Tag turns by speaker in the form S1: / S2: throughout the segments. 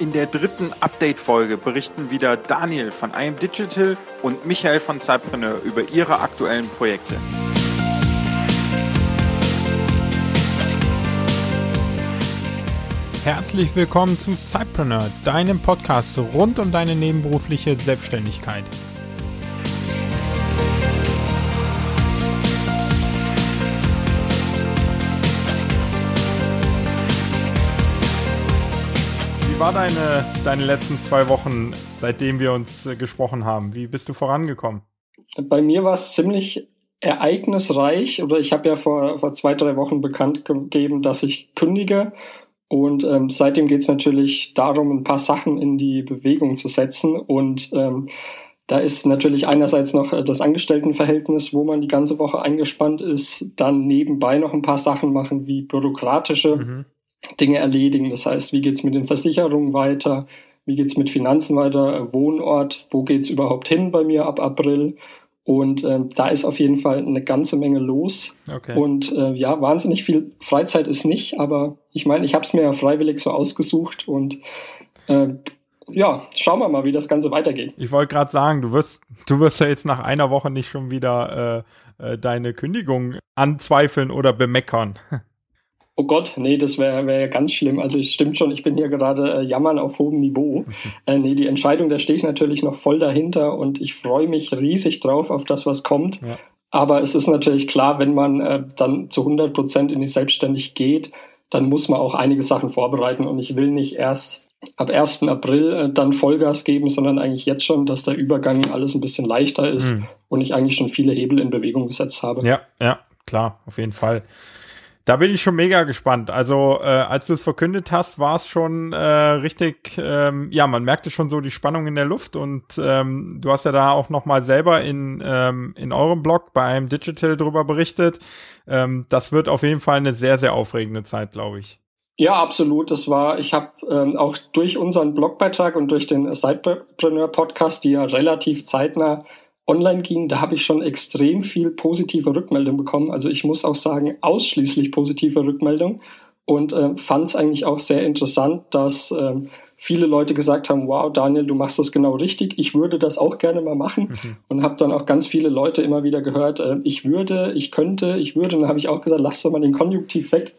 S1: In der dritten Update-Folge berichten wieder Daniel von IM Digital und Michael von Cypreneur über ihre aktuellen Projekte. Herzlich willkommen zu Cypreneur, deinem Podcast rund um deine nebenberufliche Selbstständigkeit. Wie war deine, deine letzten zwei Wochen, seitdem wir uns äh, gesprochen haben? Wie bist du vorangekommen?
S2: Bei mir war es ziemlich ereignisreich, oder ich habe ja vor, vor zwei, drei Wochen bekannt gegeben, dass ich kündige. Und ähm, seitdem geht es natürlich darum, ein paar Sachen in die Bewegung zu setzen. Und ähm, da ist natürlich einerseits noch äh, das Angestelltenverhältnis, wo man die ganze Woche eingespannt ist, dann nebenbei noch ein paar Sachen machen wie bürokratische mhm. Dinge erledigen. Das heißt, wie geht's mit den Versicherungen weiter? Wie geht's mit Finanzen weiter? Wohnort? Wo geht's überhaupt hin bei mir ab April? Und äh, da ist auf jeden Fall eine ganze Menge los. Okay. Und äh, ja, wahnsinnig viel Freizeit ist nicht, aber ich meine, ich habe es mir ja freiwillig so ausgesucht und äh, ja, schauen wir mal, wie das Ganze weitergeht.
S1: Ich wollte gerade sagen, du wirst, du wirst ja jetzt nach einer Woche nicht schon wieder äh, äh, deine Kündigung anzweifeln oder bemeckern.
S2: Oh Gott, nee, das wäre wär ganz schlimm. Also es stimmt schon, ich bin hier gerade äh, jammern auf hohem Niveau. Äh, nee, die Entscheidung, da stehe ich natürlich noch voll dahinter und ich freue mich riesig drauf auf das, was kommt. Ja. Aber es ist natürlich klar, wenn man äh, dann zu 100 Prozent in die Selbstständig geht, dann muss man auch einige Sachen vorbereiten und ich will nicht erst ab 1. April äh, dann Vollgas geben, sondern eigentlich jetzt schon, dass der Übergang alles ein bisschen leichter ist mhm. und ich eigentlich schon viele Hebel in Bewegung gesetzt habe.
S1: Ja, ja, klar, auf jeden Fall. Da bin ich schon mega gespannt. Also, äh, als du es verkündet hast, war es schon äh, richtig, ähm, ja, man merkte schon so die Spannung in der Luft und ähm, du hast ja da auch nochmal selber in, ähm, in eurem Blog bei einem Digital drüber berichtet. Ähm, das wird auf jeden Fall eine sehr, sehr aufregende Zeit, glaube ich.
S2: Ja, absolut. Das war, ich habe ähm, auch durch unseren Blogbeitrag und durch den Sidepreneur Podcast, die ja relativ zeitnah online ging, da habe ich schon extrem viel positive Rückmeldung bekommen. Also ich muss auch sagen, ausschließlich positive Rückmeldung. Und äh, fand es eigentlich auch sehr interessant, dass äh, viele Leute gesagt haben, wow, Daniel, du machst das genau richtig, ich würde das auch gerne mal machen. Mhm. und habe dann auch ganz viele Leute immer wieder gehört, äh, ich würde, ich könnte, ich würde, und dann habe ich auch gesagt, lass doch mal den Konjunktiv weg,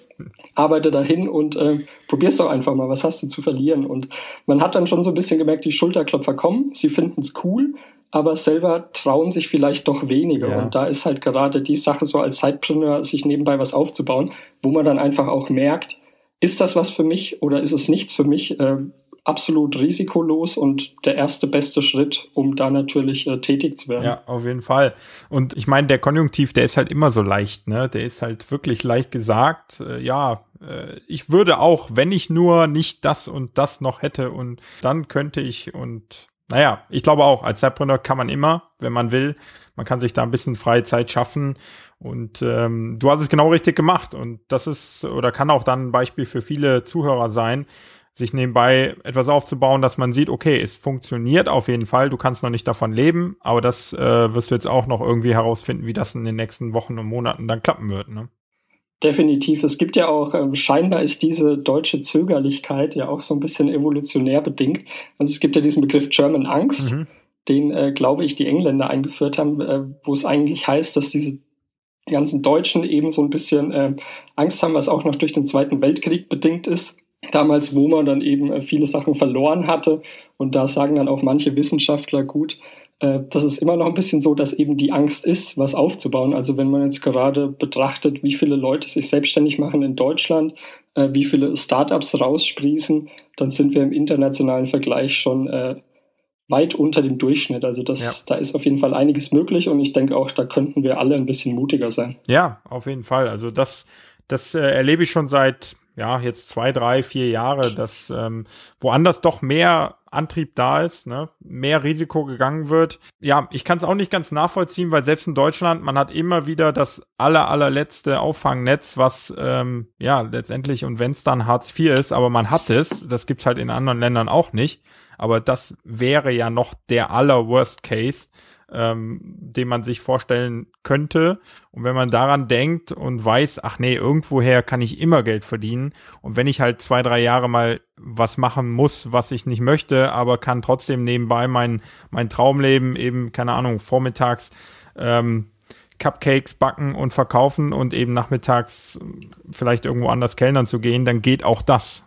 S2: arbeite dahin und äh, probier's doch einfach mal, was hast du zu verlieren? Und man hat dann schon so ein bisschen gemerkt, die Schulterklopfer kommen, sie finden es cool, aber selber trauen sich vielleicht doch weniger. Ja. Und da ist halt gerade die Sache, so als Sidepreneur sich nebenbei was aufzubauen, wo man dann einfach auch merkt, ist das was für mich oder ist es nichts für mich? Äh, absolut risikolos und der erste beste Schritt, um da natürlich äh, tätig zu werden.
S1: Ja, auf jeden Fall. Und ich meine, der Konjunktiv, der ist halt immer so leicht, ne? Der ist halt wirklich leicht gesagt. Äh, ja, äh, ich würde auch, wenn ich nur nicht das und das noch hätte und dann könnte ich und naja, ich glaube auch, als Zeitpreneur kann man immer, wenn man will, man kann sich da ein bisschen freie Zeit schaffen. Und ähm, du hast es genau richtig gemacht. Und das ist oder kann auch dann ein Beispiel für viele Zuhörer sein, sich nebenbei etwas aufzubauen, dass man sieht, okay, es funktioniert auf jeden Fall, du kannst noch nicht davon leben, aber das äh, wirst du jetzt auch noch irgendwie herausfinden, wie das in den nächsten Wochen und Monaten dann klappen wird. Ne?
S2: Definitiv. Es gibt ja auch, äh, scheinbar ist diese deutsche Zögerlichkeit ja auch so ein bisschen evolutionär bedingt. Also es gibt ja diesen Begriff German Angst, mhm. den, äh, glaube ich, die Engländer eingeführt haben, äh, wo es eigentlich heißt, dass diese ganzen Deutschen eben so ein bisschen äh, Angst haben, was auch noch durch den Zweiten Weltkrieg bedingt ist. Damals, wo man dann eben äh, viele Sachen verloren hatte. Und da sagen dann auch manche Wissenschaftler gut, das ist immer noch ein bisschen so, dass eben die Angst ist, was aufzubauen. Also wenn man jetzt gerade betrachtet, wie viele Leute sich selbstständig machen in Deutschland, äh, wie viele Startups raussprießen, dann sind wir im internationalen Vergleich schon äh, weit unter dem Durchschnitt. Also das, ja. da ist auf jeden Fall einiges möglich und ich denke auch, da könnten wir alle ein bisschen mutiger sein.
S1: Ja, auf jeden Fall. Also das, das äh, erlebe ich schon seit ja, jetzt zwei, drei, vier Jahre, dass ähm, woanders doch mehr Antrieb da ist, ne, mehr Risiko gegangen wird. Ja, ich kann es auch nicht ganz nachvollziehen, weil selbst in Deutschland, man hat immer wieder das aller, allerletzte Auffangnetz, was ähm, ja letztendlich, und wenn es dann Hartz IV ist, aber man hat es, das gibt's halt in anderen Ländern auch nicht. Aber das wäre ja noch der aller Worst Case. Ähm, den man sich vorstellen könnte. Und wenn man daran denkt und weiß, ach nee, irgendwoher kann ich immer Geld verdienen. Und wenn ich halt zwei, drei Jahre mal was machen muss, was ich nicht möchte, aber kann trotzdem nebenbei mein, mein Traumleben eben, keine Ahnung, vormittags ähm, Cupcakes backen und verkaufen und eben nachmittags vielleicht irgendwo anders kellnern zu gehen, dann geht auch das.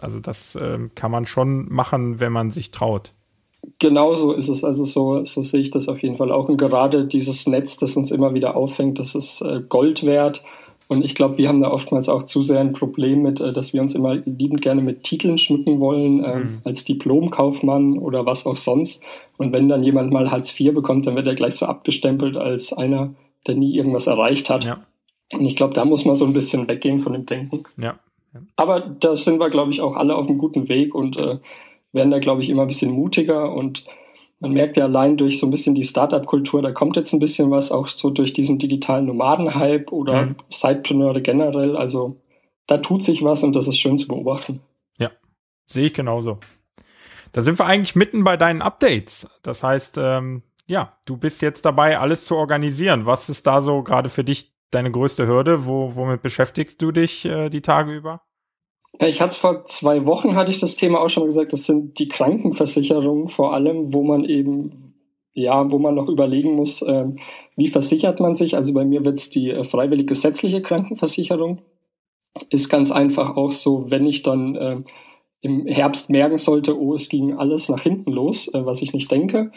S1: Also das ähm, kann man schon machen, wenn man sich traut.
S2: Genau so ist es. Also so, so sehe ich das auf jeden Fall auch. Und gerade dieses Netz, das uns immer wieder auffängt, das ist äh, Gold wert. Und ich glaube, wir haben da oftmals auch zu sehr ein Problem mit, äh, dass wir uns immer liebend gerne mit Titeln schmücken wollen, äh, mhm. als Diplomkaufmann oder was auch sonst. Und wenn dann jemand mal Hartz IV bekommt, dann wird er gleich so abgestempelt als einer, der nie irgendwas erreicht hat. Ja. Und ich glaube, da muss man so ein bisschen weggehen von dem Denken.
S1: Ja.
S2: ja. Aber da sind wir, glaube ich, auch alle auf einem guten Weg und äh, werden da, glaube ich, immer ein bisschen mutiger und man merkt ja allein durch so ein bisschen die Startup-Kultur, da kommt jetzt ein bisschen was, auch so durch diesen digitalen Nomaden-Hype oder mhm. Sidepreneure generell. Also da tut sich was und das ist schön zu beobachten.
S1: Ja, sehe ich genauso. Da sind wir eigentlich mitten bei deinen Updates. Das heißt, ähm, ja, du bist jetzt dabei, alles zu organisieren. Was ist da so gerade für dich deine größte Hürde? Wo, womit beschäftigst du dich äh, die Tage über?
S2: Ich hatte vor zwei Wochen hatte ich das Thema auch schon mal gesagt, das sind die Krankenversicherungen vor allem, wo man eben, ja, wo man noch überlegen muss, äh, wie versichert man sich. Also bei mir wird es die äh, freiwillig gesetzliche Krankenversicherung. Ist ganz einfach auch so, wenn ich dann äh, im Herbst merken sollte, oh, es ging alles nach hinten los, äh, was ich nicht denke.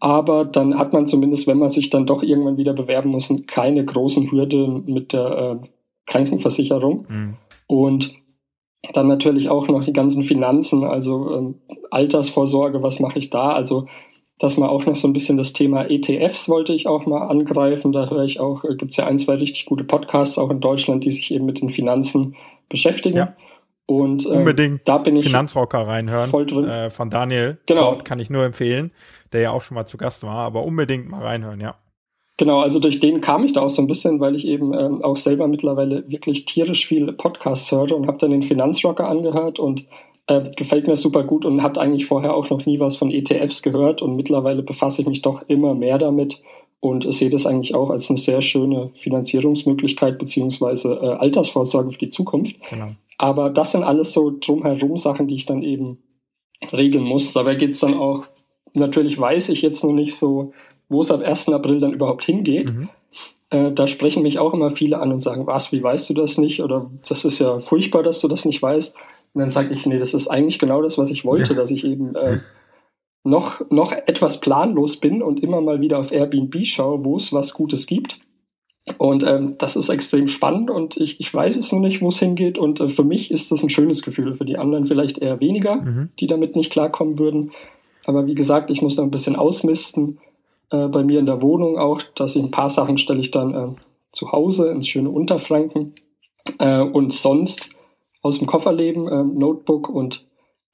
S2: Aber dann hat man zumindest, wenn man sich dann doch irgendwann wieder bewerben muss, keine großen Hürden mit der äh, Krankenversicherung. Mhm. Und dann natürlich auch noch die ganzen Finanzen, also ähm, Altersvorsorge, was mache ich da? Also, dass man auch noch so ein bisschen das Thema ETFs wollte ich auch mal angreifen. Da höre ich auch, äh, gibt es ja ein, zwei richtig gute Podcasts auch in Deutschland, die sich eben mit den Finanzen beschäftigen. Ja.
S1: Und ähm, unbedingt da bin ich Finanzrocker reinhören voll drin. Äh, von Daniel. Genau. Dort kann ich nur empfehlen, der ja auch schon mal zu Gast war, aber unbedingt mal reinhören, ja.
S2: Genau, also durch den kam ich da auch so ein bisschen, weil ich eben ähm, auch selber mittlerweile wirklich tierisch viel Podcasts höre und habe dann den Finanzrocker angehört und äh, gefällt mir super gut und hat eigentlich vorher auch noch nie was von ETFs gehört und mittlerweile befasse ich mich doch immer mehr damit und sehe das eigentlich auch als eine sehr schöne Finanzierungsmöglichkeit beziehungsweise äh, Altersvorsorge für die Zukunft. Genau. Aber das sind alles so drumherum Sachen, die ich dann eben regeln muss. Dabei geht es dann auch, natürlich weiß ich jetzt noch nicht so, wo es ab 1. April dann überhaupt hingeht. Mhm. Äh, da sprechen mich auch immer viele an und sagen, was, wie weißt du das nicht? Oder das ist ja furchtbar, dass du das nicht weißt. Und dann sage ich, nee, das ist eigentlich genau das, was ich wollte, ja. dass ich eben äh, noch, noch etwas planlos bin und immer mal wieder auf Airbnb schaue, wo es was Gutes gibt. Und ähm, das ist extrem spannend und ich, ich weiß es nur nicht, wo es hingeht. Und äh, für mich ist das ein schönes Gefühl, für die anderen vielleicht eher weniger, mhm. die damit nicht klarkommen würden. Aber wie gesagt, ich muss noch ein bisschen ausmisten äh, bei mir in der Wohnung auch, dass ich ein paar Sachen stelle ich dann äh, zu Hause ins schöne Unterfranken äh, und sonst aus dem Kofferleben, äh, Notebook und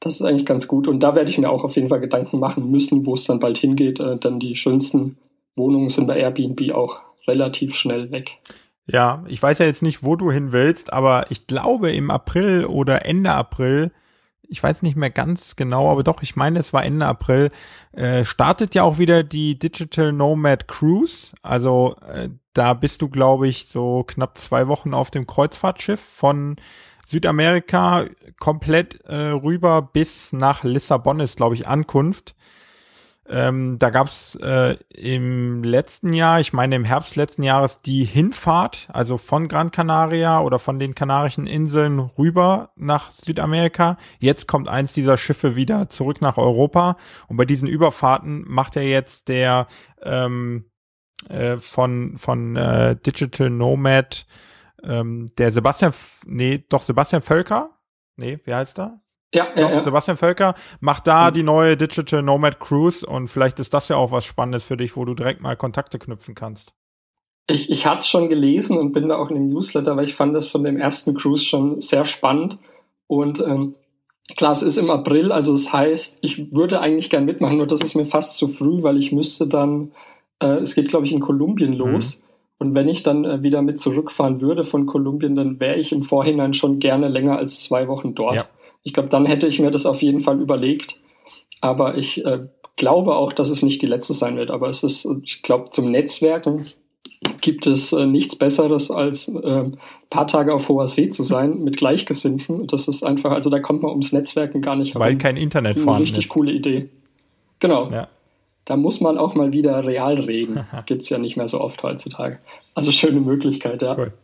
S2: das ist eigentlich ganz gut. Und da werde ich mir auch auf jeden Fall Gedanken machen müssen, wo es dann bald hingeht. Äh, denn die schönsten Wohnungen sind bei Airbnb auch relativ schnell weg.
S1: Ja, ich weiß ja jetzt nicht, wo du hin willst, aber ich glaube im April oder Ende April ich weiß nicht mehr ganz genau, aber doch, ich meine, es war Ende April, äh, startet ja auch wieder die Digital Nomad Cruise. Also äh, da bist du, glaube ich, so knapp zwei Wochen auf dem Kreuzfahrtschiff von Südamerika komplett äh, rüber bis nach Lissabon ist, glaube ich, Ankunft. Ähm, da gab es äh, im letzten Jahr, ich meine im Herbst letzten Jahres, die Hinfahrt, also von Gran Canaria oder von den Kanarischen Inseln rüber nach Südamerika. Jetzt kommt eins dieser Schiffe wieder zurück nach Europa. Und bei diesen Überfahrten macht er jetzt der ähm, äh, von, von äh, Digital Nomad, ähm, der Sebastian, nee, doch Sebastian Völker. Nee, wie heißt er? Ja, ja, ja. Sebastian Völker macht da mhm. die neue Digital Nomad Cruise und vielleicht ist das ja auch was Spannendes für dich, wo du direkt mal Kontakte knüpfen kannst.
S2: Ich, ich hatte es schon gelesen und bin da auch in dem Newsletter, weil ich fand das von dem ersten Cruise schon sehr spannend. Und ähm, klar, es ist im April, also das heißt, ich würde eigentlich gern mitmachen, nur das ist mir fast zu früh, weil ich müsste dann, äh, es geht glaube ich in Kolumbien mhm. los. Mhm. Und wenn ich dann äh, wieder mit zurückfahren würde von Kolumbien, dann wäre ich im Vorhinein schon gerne länger als zwei Wochen dort. Ja. Ich glaube, dann hätte ich mir das auf jeden Fall überlegt. Aber ich äh, glaube auch, dass es nicht die letzte sein wird, aber es ist, ich glaube, zum Netzwerken gibt es äh, nichts Besseres, als äh, paar Tage auf hoher See zu sein mit Gleichgesinnten. Das ist einfach, also da kommt man ums Netzwerken gar nicht
S1: herum. Weil kein Internet vorhanden
S2: ist. Richtig coole Idee. Genau. Ja. Da muss man auch mal wieder real reden. gibt es ja nicht mehr so oft heutzutage. Also schöne Möglichkeit, ja. Cool.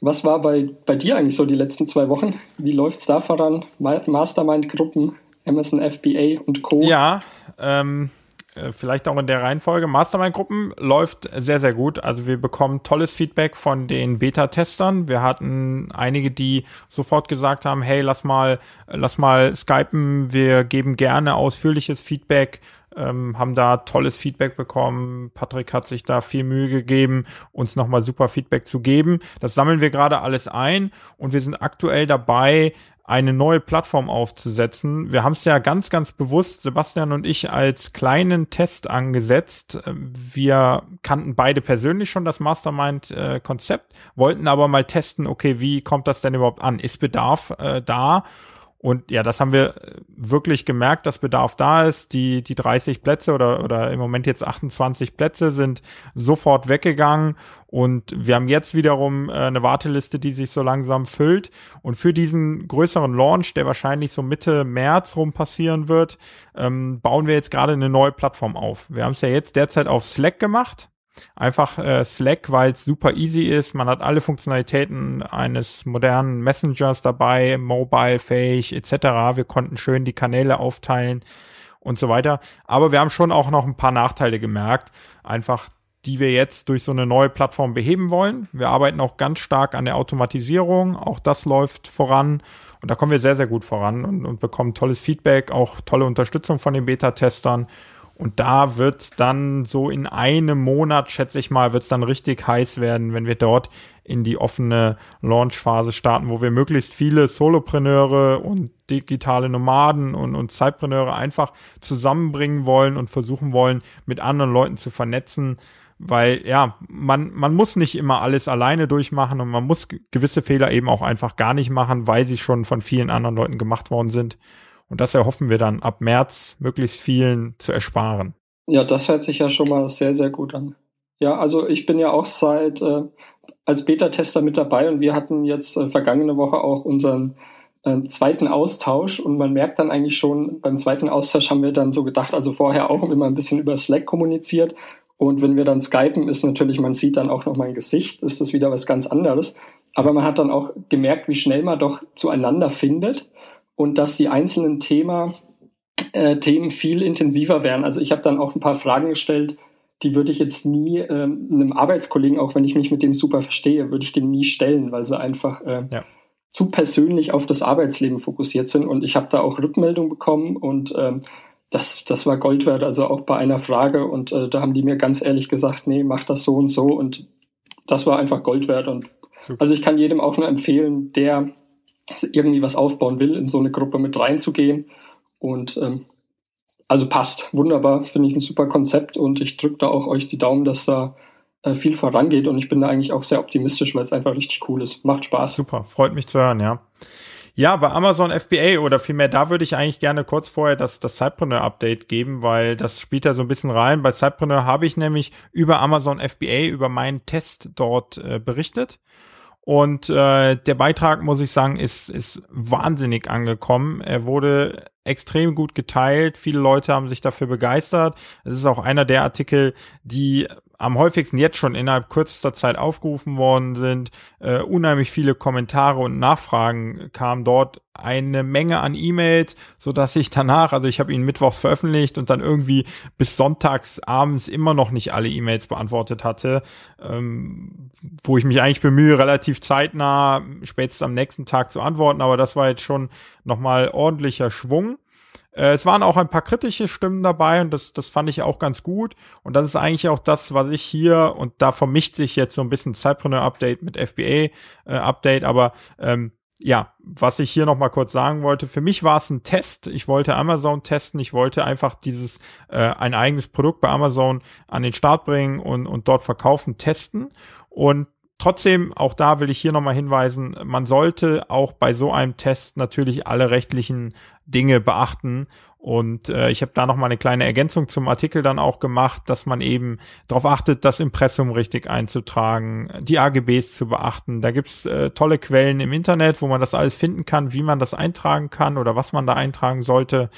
S2: Was war bei, bei dir eigentlich so die letzten zwei Wochen? Wie läuft es da voran? Mastermind-Gruppen, Amazon FBA und Co.
S1: Ja, ähm, äh, vielleicht auch in der Reihenfolge. Mastermind-Gruppen läuft sehr, sehr gut. Also wir bekommen tolles Feedback von den Beta-Testern. Wir hatten einige, die sofort gesagt haben, hey, lass mal, lass mal skypen. Wir geben gerne ausführliches Feedback ähm, haben da tolles Feedback bekommen. Patrick hat sich da viel Mühe gegeben, uns nochmal super Feedback zu geben. Das sammeln wir gerade alles ein und wir sind aktuell dabei, eine neue Plattform aufzusetzen. Wir haben es ja ganz, ganz bewusst, Sebastian und ich, als kleinen Test angesetzt. Wir kannten beide persönlich schon das Mastermind-Konzept, wollten aber mal testen, okay, wie kommt das denn überhaupt an? Ist Bedarf äh, da? Und ja, das haben wir wirklich gemerkt, dass Bedarf da ist. Die, die 30 Plätze oder, oder im Moment jetzt 28 Plätze sind sofort weggegangen. Und wir haben jetzt wiederum äh, eine Warteliste, die sich so langsam füllt. Und für diesen größeren Launch, der wahrscheinlich so Mitte März rum passieren wird, ähm, bauen wir jetzt gerade eine neue Plattform auf. Wir haben es ja jetzt derzeit auf Slack gemacht. Einfach äh, Slack, weil es super easy ist. Man hat alle Funktionalitäten eines modernen Messengers dabei, mobile-fähig etc. Wir konnten schön die Kanäle aufteilen und so weiter. Aber wir haben schon auch noch ein paar Nachteile gemerkt. Einfach die wir jetzt durch so eine neue Plattform beheben wollen. Wir arbeiten auch ganz stark an der Automatisierung. Auch das läuft voran. Und da kommen wir sehr, sehr gut voran und, und bekommen tolles Feedback, auch tolle Unterstützung von den Beta-Testern. Und da wird dann so in einem Monat, schätze ich mal, wird es dann richtig heiß werden, wenn wir dort in die offene Launchphase starten, wo wir möglichst viele Solopreneure und digitale Nomaden und, und Zeitpreneure einfach zusammenbringen wollen und versuchen wollen, mit anderen Leuten zu vernetzen. Weil ja, man, man muss nicht immer alles alleine durchmachen und man muss gewisse Fehler eben auch einfach gar nicht machen, weil sie schon von vielen anderen Leuten gemacht worden sind. Und das erhoffen wir dann ab März möglichst vielen zu ersparen.
S2: Ja, das hört sich ja schon mal sehr, sehr gut an. Ja, also ich bin ja auch seit äh, als Beta-Tester mit dabei und wir hatten jetzt äh, vergangene Woche auch unseren äh, zweiten Austausch und man merkt dann eigentlich schon, beim zweiten Austausch haben wir dann so gedacht, also vorher auch immer ein bisschen über Slack kommuniziert und wenn wir dann skypen, ist natürlich, man sieht dann auch noch mein Gesicht, ist das wieder was ganz anderes. Aber man hat dann auch gemerkt, wie schnell man doch zueinander findet und dass die einzelnen Thema, äh, Themen viel intensiver werden. Also ich habe dann auch ein paar Fragen gestellt, die würde ich jetzt nie ähm, einem Arbeitskollegen, auch wenn ich mich mit dem super verstehe, würde ich dem nie stellen, weil sie einfach äh, ja. zu persönlich auf das Arbeitsleben fokussiert sind. Und ich habe da auch Rückmeldung bekommen und ähm, das, das war Gold wert, also auch bei einer Frage. Und äh, da haben die mir ganz ehrlich gesagt, nee, mach das so und so. Und das war einfach Gold wert. Und Super. also ich kann jedem auch nur empfehlen, der irgendwie was aufbauen will, in so eine Gruppe mit reinzugehen. Und ähm, also passt. Wunderbar, finde ich ein super Konzept und ich drücke da auch euch die Daumen, dass da äh, viel vorangeht und ich bin da eigentlich auch sehr optimistisch, weil es einfach richtig cool ist. Macht Spaß.
S1: Super, freut mich zu hören, ja. Ja, bei Amazon FBA oder vielmehr, da würde ich eigentlich gerne kurz vorher das, das Sidepreneur-Update geben, weil das spielt da so ein bisschen rein. Bei Sidepreneur habe ich nämlich über Amazon FBA, über meinen Test dort äh, berichtet. Und äh, der Beitrag, muss ich sagen, ist, ist wahnsinnig angekommen. Er wurde extrem gut geteilt. Viele Leute haben sich dafür begeistert. Es ist auch einer der Artikel, die am häufigsten jetzt schon innerhalb kürzester Zeit aufgerufen worden sind. Äh, unheimlich viele Kommentare und Nachfragen kamen dort. Eine Menge an E-Mails, so dass ich danach, also ich habe ihn mittwochs veröffentlicht und dann irgendwie bis sonntags abends immer noch nicht alle E-Mails beantwortet hatte, ähm, wo ich mich eigentlich bemühe, relativ zeitnah, spätestens am nächsten Tag zu antworten. Aber das war jetzt schon nochmal ordentlicher Schwung. Äh, es waren auch ein paar kritische Stimmen dabei und das, das fand ich auch ganz gut. Und das ist eigentlich auch das, was ich hier, und da vermischt sich jetzt so ein bisschen Zeitpreneur-Update mit FBA-Update, äh, aber ähm, ja, was ich hier noch mal kurz sagen wollte, für mich war es ein Test. Ich wollte Amazon testen. Ich wollte einfach dieses äh, ein eigenes Produkt bei Amazon an den Start bringen und, und dort verkaufen, testen. Und Trotzdem, auch da will ich hier nochmal hinweisen, man sollte auch bei so einem Test natürlich alle rechtlichen Dinge beachten Und äh, ich habe da noch mal eine kleine Ergänzung zum Artikel dann auch gemacht, dass man eben darauf achtet, das Impressum richtig einzutragen, die AGBs zu beachten. Da gibt's äh, tolle Quellen im Internet, wo man das alles finden kann, wie man das eintragen kann oder was man da eintragen sollte.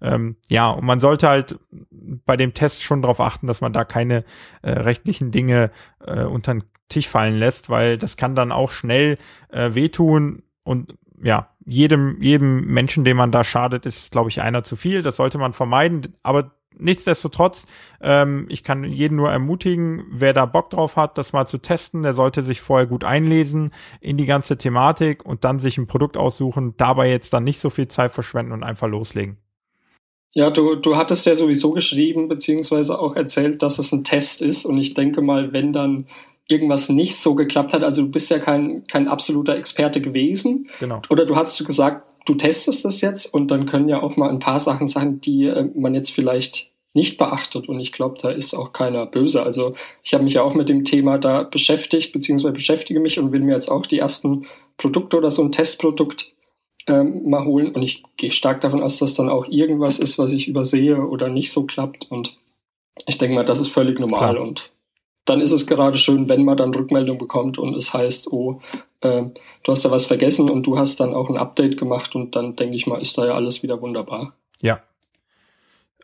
S1: Ähm, ja, und man sollte halt bei dem Test schon darauf achten, dass man da keine äh, rechtlichen Dinge äh, unter den Tisch fallen lässt, weil das kann dann auch schnell äh, wehtun und ja, jedem, jedem Menschen, dem man da schadet, ist, glaube ich, einer zu viel. Das sollte man vermeiden. Aber nichtsdestotrotz, ähm, ich kann jeden nur ermutigen, wer da Bock drauf hat, das mal zu testen, der sollte sich vorher gut einlesen in die ganze Thematik und dann sich ein Produkt aussuchen, dabei jetzt dann nicht so viel Zeit verschwenden und einfach loslegen.
S2: Ja, du, du hattest ja sowieso geschrieben, beziehungsweise auch erzählt, dass es ein Test ist. Und ich denke mal, wenn dann irgendwas nicht so geklappt hat. Also du bist ja kein, kein absoluter Experte gewesen.
S1: Genau.
S2: Oder du hast gesagt, du testest das jetzt und dann können ja auch mal ein paar Sachen sein, die äh, man jetzt vielleicht nicht beachtet. Und ich glaube, da ist auch keiner böse. Also ich habe mich ja auch mit dem Thema da beschäftigt, beziehungsweise beschäftige mich und will mir jetzt auch die ersten Produkte oder so ein Testprodukt ähm, mal holen. Und ich gehe stark davon aus, dass dann auch irgendwas ist, was ich übersehe oder nicht so klappt. Und ich denke mal, das ist völlig normal Klar. und dann ist es gerade schön, wenn man dann Rückmeldung bekommt und es heißt, oh, äh, du hast da was vergessen und du hast dann auch ein Update gemacht und dann denke ich mal, ist da ja alles wieder wunderbar.
S1: Ja,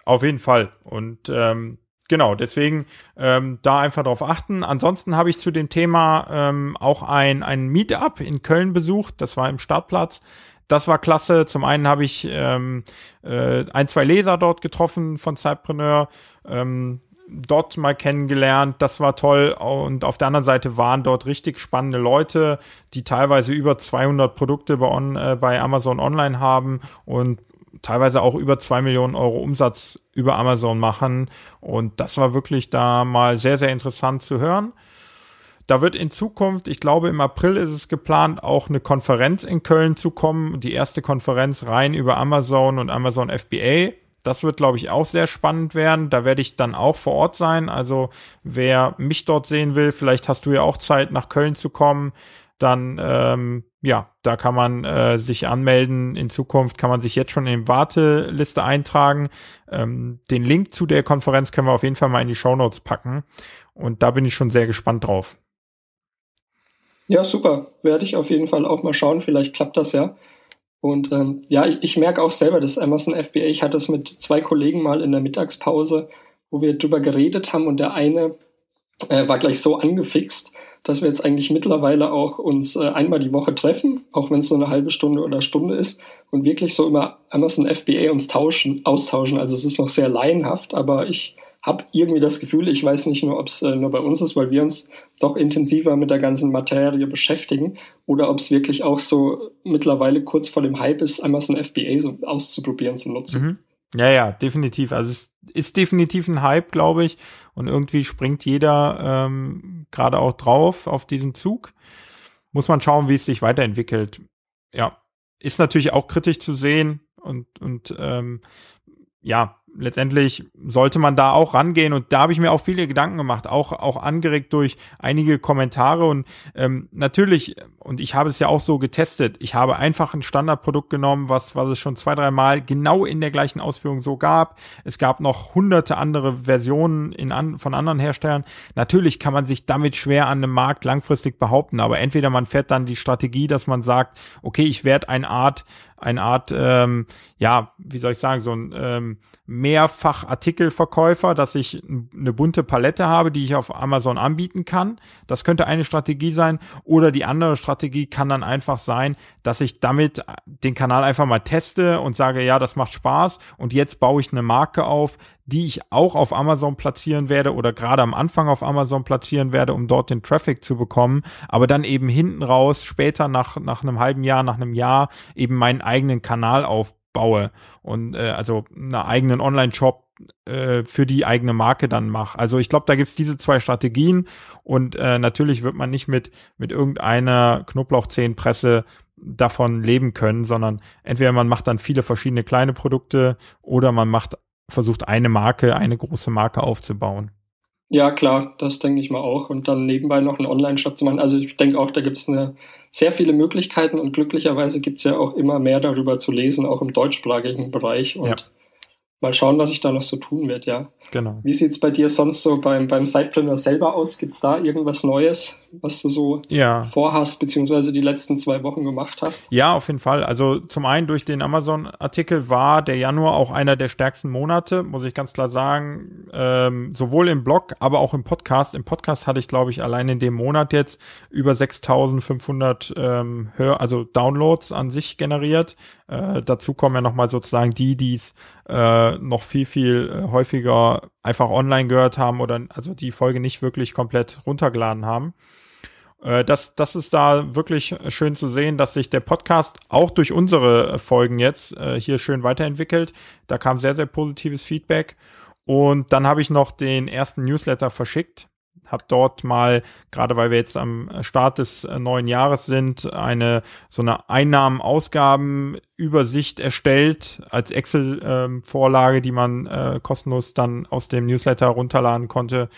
S1: auf jeden Fall. Und ähm, genau, deswegen ähm, da einfach drauf achten. Ansonsten habe ich zu dem Thema ähm, auch ein, ein Meetup in Köln besucht. Das war im Startplatz. Das war klasse. Zum einen habe ich ähm, äh, ein, zwei Leser dort getroffen von Cypreneur. Ähm, dort mal kennengelernt. Das war toll. Und auf der anderen Seite waren dort richtig spannende Leute, die teilweise über 200 Produkte bei, on, äh, bei Amazon Online haben und teilweise auch über zwei Millionen Euro Umsatz über Amazon machen. Und das war wirklich da mal sehr, sehr interessant zu hören. Da wird in Zukunft, ich glaube im April ist es geplant, auch eine Konferenz in Köln zu kommen. Die erste Konferenz rein über Amazon und Amazon FBA. Das wird, glaube ich, auch sehr spannend werden. Da werde ich dann auch vor Ort sein. Also wer mich dort sehen will, vielleicht hast du ja auch Zeit, nach Köln zu kommen. Dann, ähm, ja, da kann man äh, sich anmelden. In Zukunft kann man sich jetzt schon in die Warteliste eintragen. Ähm, den Link zu der Konferenz können wir auf jeden Fall mal in die Show Notes packen. Und da bin ich schon sehr gespannt drauf.
S2: Ja, super. Werde ich auf jeden Fall auch mal schauen. Vielleicht klappt das ja. Und ähm, ja, ich, ich merke auch selber, dass Amazon FBA, ich hatte es mit zwei Kollegen mal in der Mittagspause, wo wir drüber geredet haben und der eine äh, war gleich so angefixt, dass wir jetzt eigentlich mittlerweile auch uns äh, einmal die Woche treffen, auch wenn es nur eine halbe Stunde oder Stunde ist und wirklich so immer Amazon FBA uns tauschen, austauschen. Also es ist noch sehr laienhaft, aber ich habe irgendwie das Gefühl, ich weiß nicht nur, ob es äh, nur bei uns ist, weil wir uns doch intensiver mit der ganzen Materie beschäftigen oder ob es wirklich auch so mittlerweile kurz vor dem Hype ist, Amazon FBA so auszuprobieren, zu nutzen. Mhm.
S1: Ja, ja, definitiv. Also es ist definitiv ein Hype, glaube ich. Und irgendwie springt jeder ähm, gerade auch drauf auf diesen Zug. Muss man schauen, wie es sich weiterentwickelt. Ja, ist natürlich auch kritisch zu sehen und, und ähm, ja, letztendlich sollte man da auch rangehen und da habe ich mir auch viele Gedanken gemacht, auch auch angeregt durch einige Kommentare und ähm, natürlich und ich habe es ja auch so getestet. Ich habe einfach ein Standardprodukt genommen, was was es schon zwei drei Mal genau in der gleichen Ausführung so gab. Es gab noch hunderte andere Versionen in an, von anderen Herstellern. Natürlich kann man sich damit schwer an einem Markt langfristig behaupten, aber entweder man fährt dann die Strategie, dass man sagt, okay, ich werde eine Art eine Art, ähm, ja, wie soll ich sagen, so ein ähm, Mehrfach-Artikelverkäufer, dass ich eine bunte Palette habe, die ich auf Amazon anbieten kann. Das könnte eine Strategie sein. Oder die andere Strategie kann dann einfach sein, dass ich damit den Kanal einfach mal teste und sage, ja, das macht Spaß und jetzt baue ich eine Marke auf, die ich auch auf Amazon platzieren werde oder gerade am Anfang auf Amazon platzieren werde, um dort den Traffic zu bekommen, aber dann eben hinten raus, später nach, nach einem halben Jahr, nach einem Jahr eben meinen eigenen Kanal aufbaue und äh, also einen eigenen Online-Shop äh, für die eigene Marke dann mache. Also ich glaube, da gibt's diese zwei Strategien und äh, natürlich wird man nicht mit, mit irgendeiner Knoblauchzehenpresse davon leben können, sondern entweder man macht dann viele verschiedene kleine Produkte oder man macht versucht, eine Marke, eine große Marke aufzubauen.
S2: Ja, klar, das denke ich mal auch. Und dann nebenbei noch einen Online-Shop zu machen. Also ich denke auch, da gibt es sehr viele Möglichkeiten und glücklicherweise gibt es ja auch immer mehr darüber zu lesen, auch im deutschsprachigen Bereich. Und ja. Mal schauen, was ich da noch so tun wird, ja.
S1: Genau.
S2: Wie sieht es bei dir sonst so beim, beim Sidepreneur selber aus? Gibt es da irgendwas Neues, was du so
S1: ja.
S2: vorhast, beziehungsweise die letzten zwei Wochen gemacht hast?
S1: Ja, auf jeden Fall. Also zum einen durch den Amazon-Artikel war der Januar auch einer der stärksten Monate, muss ich ganz klar sagen. Ähm, sowohl im Blog, aber auch im Podcast. Im Podcast hatte ich, glaube ich, allein in dem Monat jetzt über 6500 ähm, Hör also Downloads an sich generiert. Äh, dazu kommen ja nochmal sozusagen die, die es äh, noch viel, viel äh, häufiger einfach online gehört haben oder also die Folge nicht wirklich komplett runtergeladen haben. Äh, das, das ist da wirklich schön zu sehen, dass sich der Podcast auch durch unsere Folgen jetzt äh, hier schön weiterentwickelt. Da kam sehr, sehr positives Feedback. Und dann habe ich noch den ersten Newsletter verschickt habe dort mal, gerade weil wir jetzt am Start des neuen Jahres sind, eine so eine Einnahmen-Ausgaben-Übersicht erstellt als Excel-Vorlage, die man äh, kostenlos dann aus dem Newsletter runterladen konnte.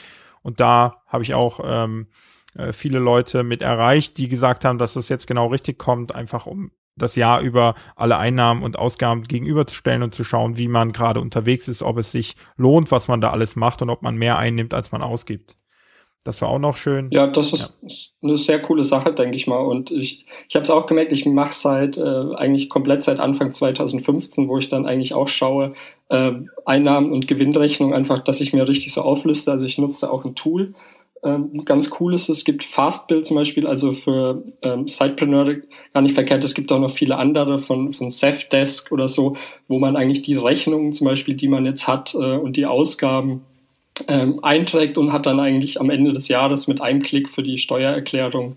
S1: Und da habe ich auch ähm, äh, viele Leute mit erreicht, die gesagt haben, dass das jetzt genau richtig kommt, einfach um das Jahr über alle Einnahmen und Ausgaben gegenüberzustellen und zu schauen, wie man gerade unterwegs ist, ob es sich lohnt, was man da alles macht und ob man mehr einnimmt, als man ausgibt. Das war auch noch schön.
S2: Ja, das ist ja. eine sehr coole Sache, denke ich mal. Und ich, ich habe es auch gemerkt, ich mache seit äh, eigentlich komplett seit Anfang 2015, wo ich dann eigentlich auch schaue, äh, Einnahmen und Gewinnrechnung einfach, dass ich mir richtig so aufliste. Also ich nutze auch ein Tool. Ähm, ganz cool ist, es gibt Fastbill zum Beispiel, also für ähm, Sidepreneure gar nicht verkehrt. Es gibt auch noch viele andere von, von Zefdesk oder so, wo man eigentlich die Rechnungen zum Beispiel, die man jetzt hat äh, und die Ausgaben ähm, einträgt und hat dann eigentlich am Ende des Jahres mit einem Klick für die Steuererklärung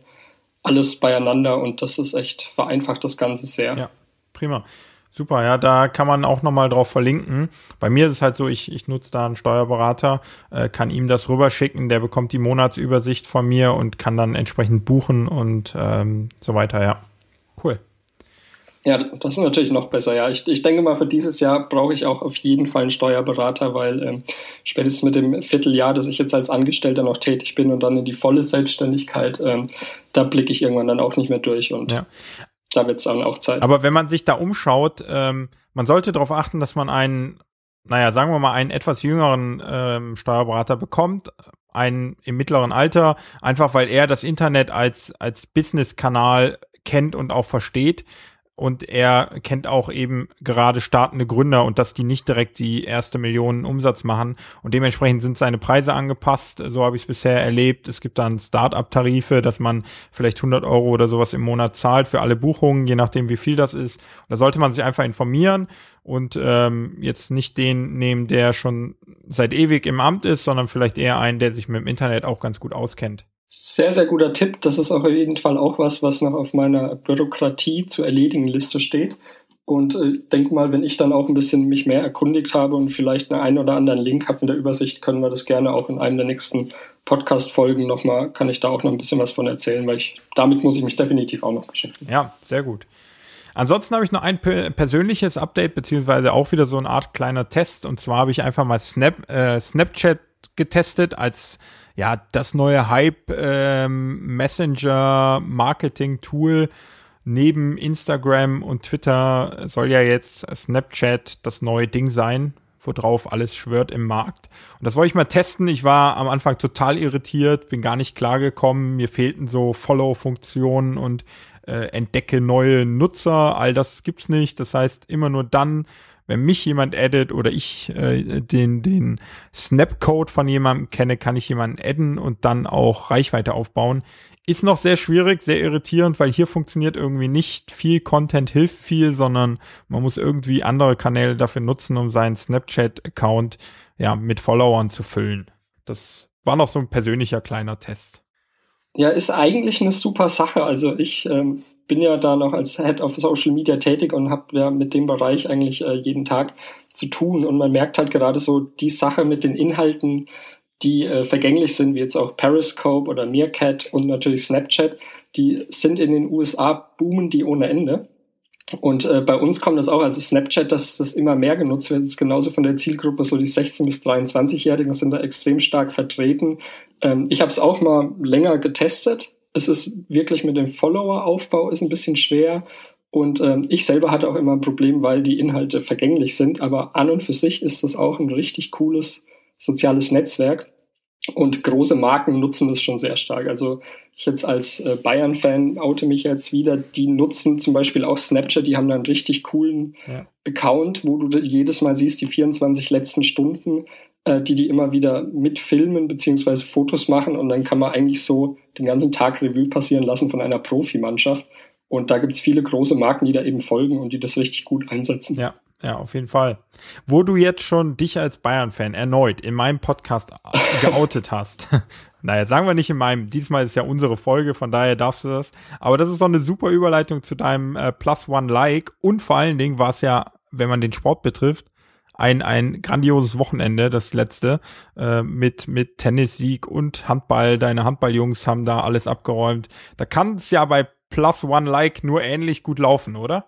S2: alles beieinander und das ist echt vereinfacht das Ganze sehr.
S1: Ja, prima. Super, ja, da kann man auch nochmal drauf verlinken. Bei mir ist es halt so, ich, ich nutze da einen Steuerberater, äh, kann ihm das rüberschicken, der bekommt die Monatsübersicht von mir und kann dann entsprechend buchen und ähm, so weiter, ja. Cool.
S2: Ja, das ist natürlich noch besser. Ja, ich, ich denke mal, für dieses Jahr brauche ich auch auf jeden Fall einen Steuerberater, weil ähm, spätestens mit dem Vierteljahr, dass ich jetzt als Angestellter noch tätig bin und dann in die volle Selbstständigkeit, ähm, da blicke ich irgendwann dann auch nicht mehr durch und ja. da wird es dann auch Zeit.
S1: Aber wenn man sich da umschaut, ähm, man sollte darauf achten, dass man einen, naja, sagen wir mal, einen etwas jüngeren ähm, Steuerberater bekommt, einen im mittleren Alter, einfach weil er das Internet als, als Business-Kanal kennt und auch versteht und er kennt auch eben gerade startende Gründer und dass die nicht direkt die erste Million Umsatz machen und dementsprechend sind seine Preise angepasst. So habe ich es bisher erlebt. Es gibt dann Start-up-Tarife, dass man vielleicht 100 Euro oder sowas im Monat zahlt für alle Buchungen, je nachdem wie viel das ist. Da sollte man sich einfach informieren und ähm, jetzt nicht den nehmen, der schon seit ewig im Amt ist, sondern vielleicht eher einen, der sich mit dem Internet auch ganz gut auskennt.
S2: Sehr, sehr guter Tipp. Das ist auf jeden Fall auch was, was noch auf meiner Bürokratie zu erledigen Liste steht. Und äh, denk mal, wenn ich dann auch ein bisschen mich mehr erkundigt habe und vielleicht einen, einen oder anderen Link habe in der Übersicht, können wir das gerne auch in einem der nächsten Podcast-Folgen nochmal, kann ich da auch noch ein bisschen was von erzählen, weil ich, damit muss ich mich definitiv auch noch beschäftigen.
S1: Ja, sehr gut. Ansonsten habe ich noch ein persönliches Update, beziehungsweise auch wieder so eine Art kleiner Test. Und zwar habe ich einfach mal Snap, äh, Snapchat getestet als ja, das neue Hype ähm, neben Instagram und Twitter soll ja jetzt Snapchat das neue Ding sein, worauf alles schwört im Markt. Und das wollte ich mal testen. Ich war am Anfang total irritiert, bin gar nicht klargekommen. Mir fehlten so Follow-Funktionen und äh, entdecke neue Nutzer. All das gibt's nicht. Das heißt, immer nur dann, wenn mich jemand addet oder ich äh, den, den Snap-Code von jemandem kenne, kann ich jemanden adden und dann auch Reichweite aufbauen. Ist noch sehr schwierig, sehr irritierend, weil hier funktioniert irgendwie nicht viel Content hilft viel, sondern man muss irgendwie andere Kanäle dafür nutzen, um seinen Snapchat-Account ja mit Followern zu füllen. Das war noch so ein persönlicher kleiner Test.
S2: Ja, ist eigentlich eine super Sache. Also ich ähm, bin ja da noch als Head of Social Media tätig und habe ja mit dem Bereich eigentlich äh, jeden Tag zu tun. Und man merkt halt gerade so die Sache mit den Inhalten, die äh, vergänglich sind, wie jetzt auch Periscope oder Meerkat und natürlich Snapchat, die sind in den USA boomen die ohne Ende. Und äh, bei uns kommt das auch, also Snapchat, dass das immer mehr genutzt wird, das ist genauso von der Zielgruppe, so die 16- bis 23-Jährigen sind da extrem stark vertreten. Ähm, ich habe es auch mal länger getestet, es ist wirklich mit dem Follower-Aufbau ist ein bisschen schwer Und ähm, ich selber hatte auch immer ein Problem, weil die Inhalte vergänglich sind. Aber an und für sich ist das auch ein richtig cooles soziales Netzwerk. Und große Marken nutzen das schon sehr stark. Also ich jetzt als äh, Bayern-Fan oute mich jetzt wieder. Die nutzen zum Beispiel auch Snapchat. Die haben da einen richtig coolen ja. Account, wo du jedes Mal siehst, die 24 letzten Stunden, äh, die die immer wieder mitfilmen beziehungsweise Fotos machen. Und dann kann man eigentlich so den ganzen Tag Revue passieren lassen von einer Profimannschaft. Und da gibt es viele große Marken, die da eben folgen und die das richtig gut einsetzen.
S1: Ja, ja, auf jeden Fall. Wo du jetzt schon dich als Bayern-Fan erneut in meinem Podcast geoutet hast. naja, sagen wir nicht in meinem, diesmal ist ja unsere Folge, von daher darfst du das. Aber das ist doch eine super Überleitung zu deinem äh, Plus One Like. Und vor allen Dingen war es ja, wenn man den Sport betrifft, ein, ein grandioses Wochenende, das letzte, äh, mit, mit Tennissieg und Handball. Deine Handballjungs haben da alles abgeräumt. Da kann es ja bei Plus One Like nur ähnlich gut laufen, oder?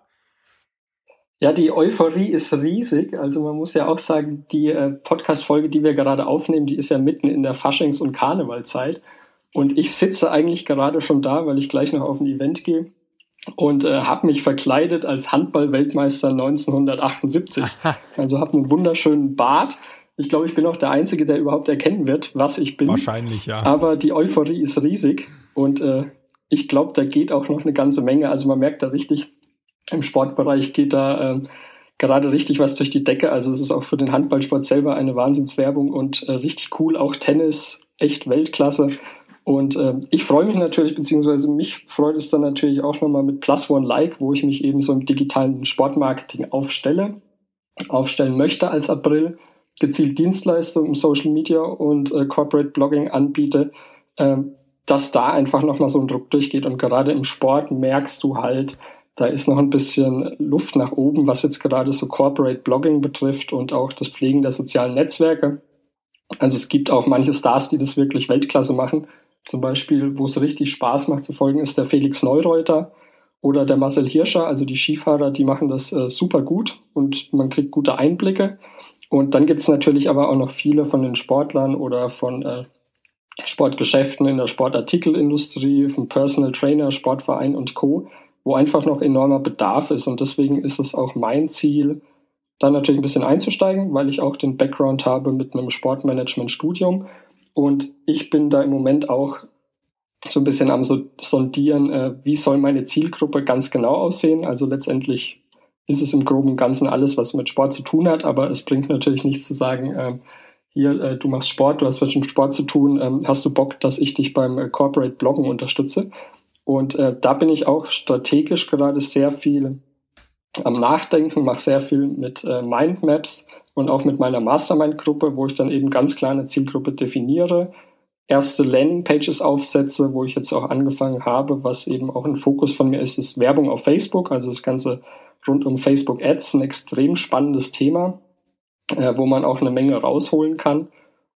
S2: Ja, die Euphorie ist riesig. Also man muss ja auch sagen, die äh, Podcast-Folge, die wir gerade aufnehmen, die ist ja mitten in der Faschings- und Karnevalzeit. Und ich sitze eigentlich gerade schon da, weil ich gleich noch auf ein Event gehe und äh, habe mich verkleidet als Handball-Weltmeister 1978. Also habe einen wunderschönen Bart. Ich glaube, ich bin auch der Einzige, der überhaupt erkennen wird, was ich bin.
S1: Wahrscheinlich, ja.
S2: Aber die Euphorie ist riesig und äh, ich glaube, da geht auch noch eine ganze Menge. Also man merkt da richtig, im Sportbereich geht da äh, gerade richtig was durch die Decke. Also es ist auch für den Handballsport selber eine Wahnsinnswerbung und äh, richtig cool. Auch Tennis, echt Weltklasse. Und äh, ich freue mich natürlich, beziehungsweise mich freut es dann natürlich auch nochmal mit Plus One Like, wo ich mich eben so im digitalen Sportmarketing aufstelle, aufstellen möchte als April, gezielt Dienstleistungen im Social Media und äh, Corporate Blogging anbiete, äh, dass da einfach nochmal so ein Druck durchgeht. Und gerade im Sport merkst du halt, da ist noch ein bisschen Luft nach oben, was jetzt gerade so Corporate Blogging betrifft und auch das Pflegen der sozialen Netzwerke. Also es gibt auch manche Stars, die das wirklich Weltklasse machen. Zum Beispiel, wo es richtig Spaß macht zu folgen, ist der Felix Neureuter oder der Marcel Hirscher. Also die Skifahrer, die machen das äh, super gut und man kriegt gute Einblicke. Und dann gibt es natürlich aber auch noch viele von den Sportlern oder von äh, Sportgeschäften in der Sportartikelindustrie, von Personal Trainer, Sportverein und Co., wo einfach noch enormer Bedarf ist. Und deswegen ist es auch mein Ziel, da natürlich ein bisschen einzusteigen, weil ich auch den Background habe mit einem Sportmanagement-Studium. Und ich bin da im Moment auch so ein bisschen am sondieren, äh, wie soll meine Zielgruppe ganz genau aussehen. Also letztendlich ist es im Groben und Ganzen alles, was mit Sport zu tun hat, aber es bringt natürlich nichts zu sagen, äh, hier, äh, du machst Sport, du hast was mit Sport zu tun, ähm, hast du Bock, dass ich dich beim äh, Corporate Bloggen unterstütze? Und äh, da bin ich auch strategisch gerade sehr viel am Nachdenken, mache sehr viel mit äh, Mindmaps und auch mit meiner Mastermind-Gruppe, wo ich dann eben ganz klar eine Zielgruppe definiere, erste Landing-Pages aufsetze, wo ich jetzt auch angefangen habe, was eben auch ein Fokus von mir ist, ist Werbung auf Facebook, also das Ganze rund um Facebook Ads, ein extrem spannendes Thema, äh, wo man auch eine Menge rausholen kann.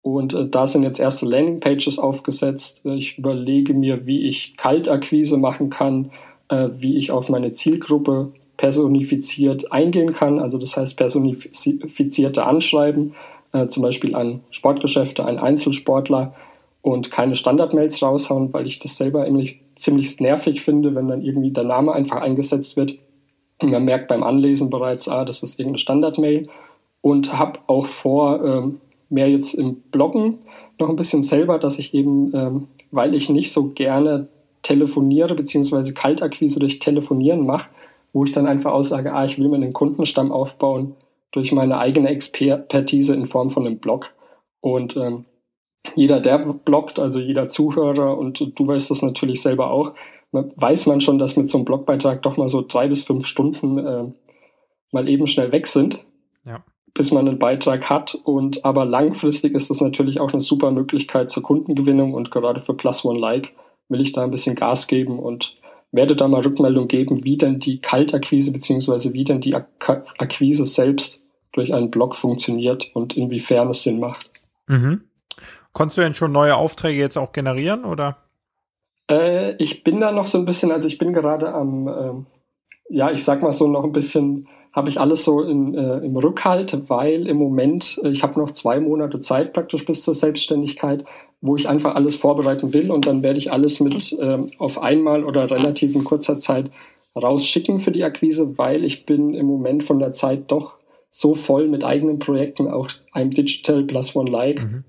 S2: Und äh, da sind jetzt erste Landingpages aufgesetzt. Ich überlege mir, wie ich Kaltakquise machen kann, äh, wie ich auf meine Zielgruppe personifiziert eingehen kann. Also das heißt personifizierte Anschreiben, äh, zum Beispiel an Sportgeschäfte, an Einzelsportler und keine Standardmails raushauen, weil ich das selber nämlich ziemlich nervig finde, wenn dann irgendwie der Name einfach eingesetzt wird. Und man merkt beim Anlesen bereits, ah, das ist irgendeine Standardmail. Und habe auch vor, ähm, mehr jetzt im Bloggen noch ein bisschen selber, dass ich eben, ähm, weil ich nicht so gerne telefoniere, beziehungsweise Kaltakquise durch Telefonieren mache, wo ich dann einfach aussage, ah, ich will mir einen Kundenstamm aufbauen durch meine eigene Expertise in Form von einem Blog. Und ähm, jeder, der bloggt, also jeder Zuhörer, und du weißt das natürlich selber auch, weiß man schon, dass mit so einem Blogbeitrag doch mal so drei bis fünf Stunden äh, mal eben schnell weg sind. Ja bis man einen Beitrag hat. Und aber langfristig ist das natürlich auch eine super Möglichkeit zur Kundengewinnung und gerade für Plus One Like will ich da ein bisschen Gas geben und werde da mal Rückmeldung geben, wie denn die Kaltakquise beziehungsweise wie denn die Ak Akquise selbst durch einen Blog funktioniert und inwiefern es Sinn macht.
S1: Mhm. Konntest du denn schon neue Aufträge jetzt auch generieren oder?
S2: Äh, ich bin da noch so ein bisschen, also ich bin gerade am, äh, ja, ich sag mal so noch ein bisschen habe ich alles so in, äh, im Rückhalt, weil im Moment, äh, ich habe noch zwei Monate Zeit praktisch bis zur Selbstständigkeit, wo ich einfach alles vorbereiten will und dann werde ich alles mit ähm, auf einmal oder relativ in kurzer Zeit rausschicken für die Akquise, weil ich bin im Moment von der Zeit doch so voll mit eigenen Projekten, auch einem Digital plus One Like mhm.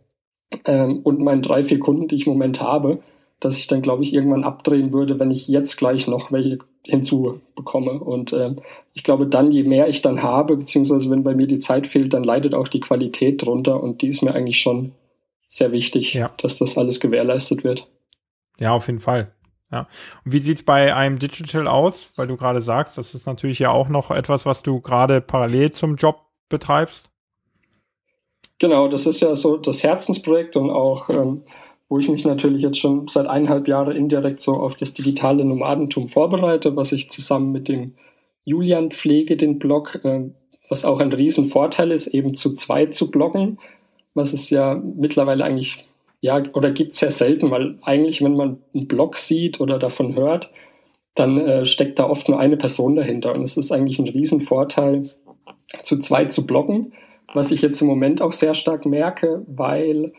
S2: ähm, und meinen drei, vier Kunden, die ich im Moment habe, dass ich dann, glaube ich, irgendwann abdrehen würde, wenn ich jetzt gleich noch welche hinzubekomme. Und ähm, ich glaube, dann, je mehr ich dann habe, beziehungsweise wenn bei mir die Zeit fehlt, dann leidet auch die Qualität drunter und die ist mir eigentlich schon sehr wichtig, ja. dass das alles gewährleistet wird.
S1: Ja, auf jeden Fall. Ja. Und wie sieht's bei einem Digital aus? Weil du gerade sagst, das ist natürlich ja auch noch etwas, was du gerade parallel zum Job betreibst.
S2: Genau, das ist ja so das Herzensprojekt und auch, ähm, wo ich mich natürlich jetzt schon seit eineinhalb Jahren indirekt so auf das digitale Nomadentum vorbereite, was ich zusammen mit dem Julian pflege, den Blog, äh, was auch ein Riesenvorteil ist, eben zu zweit zu bloggen, was es ja mittlerweile eigentlich ja, oder gibt es sehr selten, weil eigentlich, wenn man einen Blog sieht oder davon hört, dann äh, steckt da oft nur eine Person dahinter. Und es ist eigentlich ein Riesenvorteil, zu zweit zu bloggen, was ich jetzt im Moment auch sehr stark merke, weil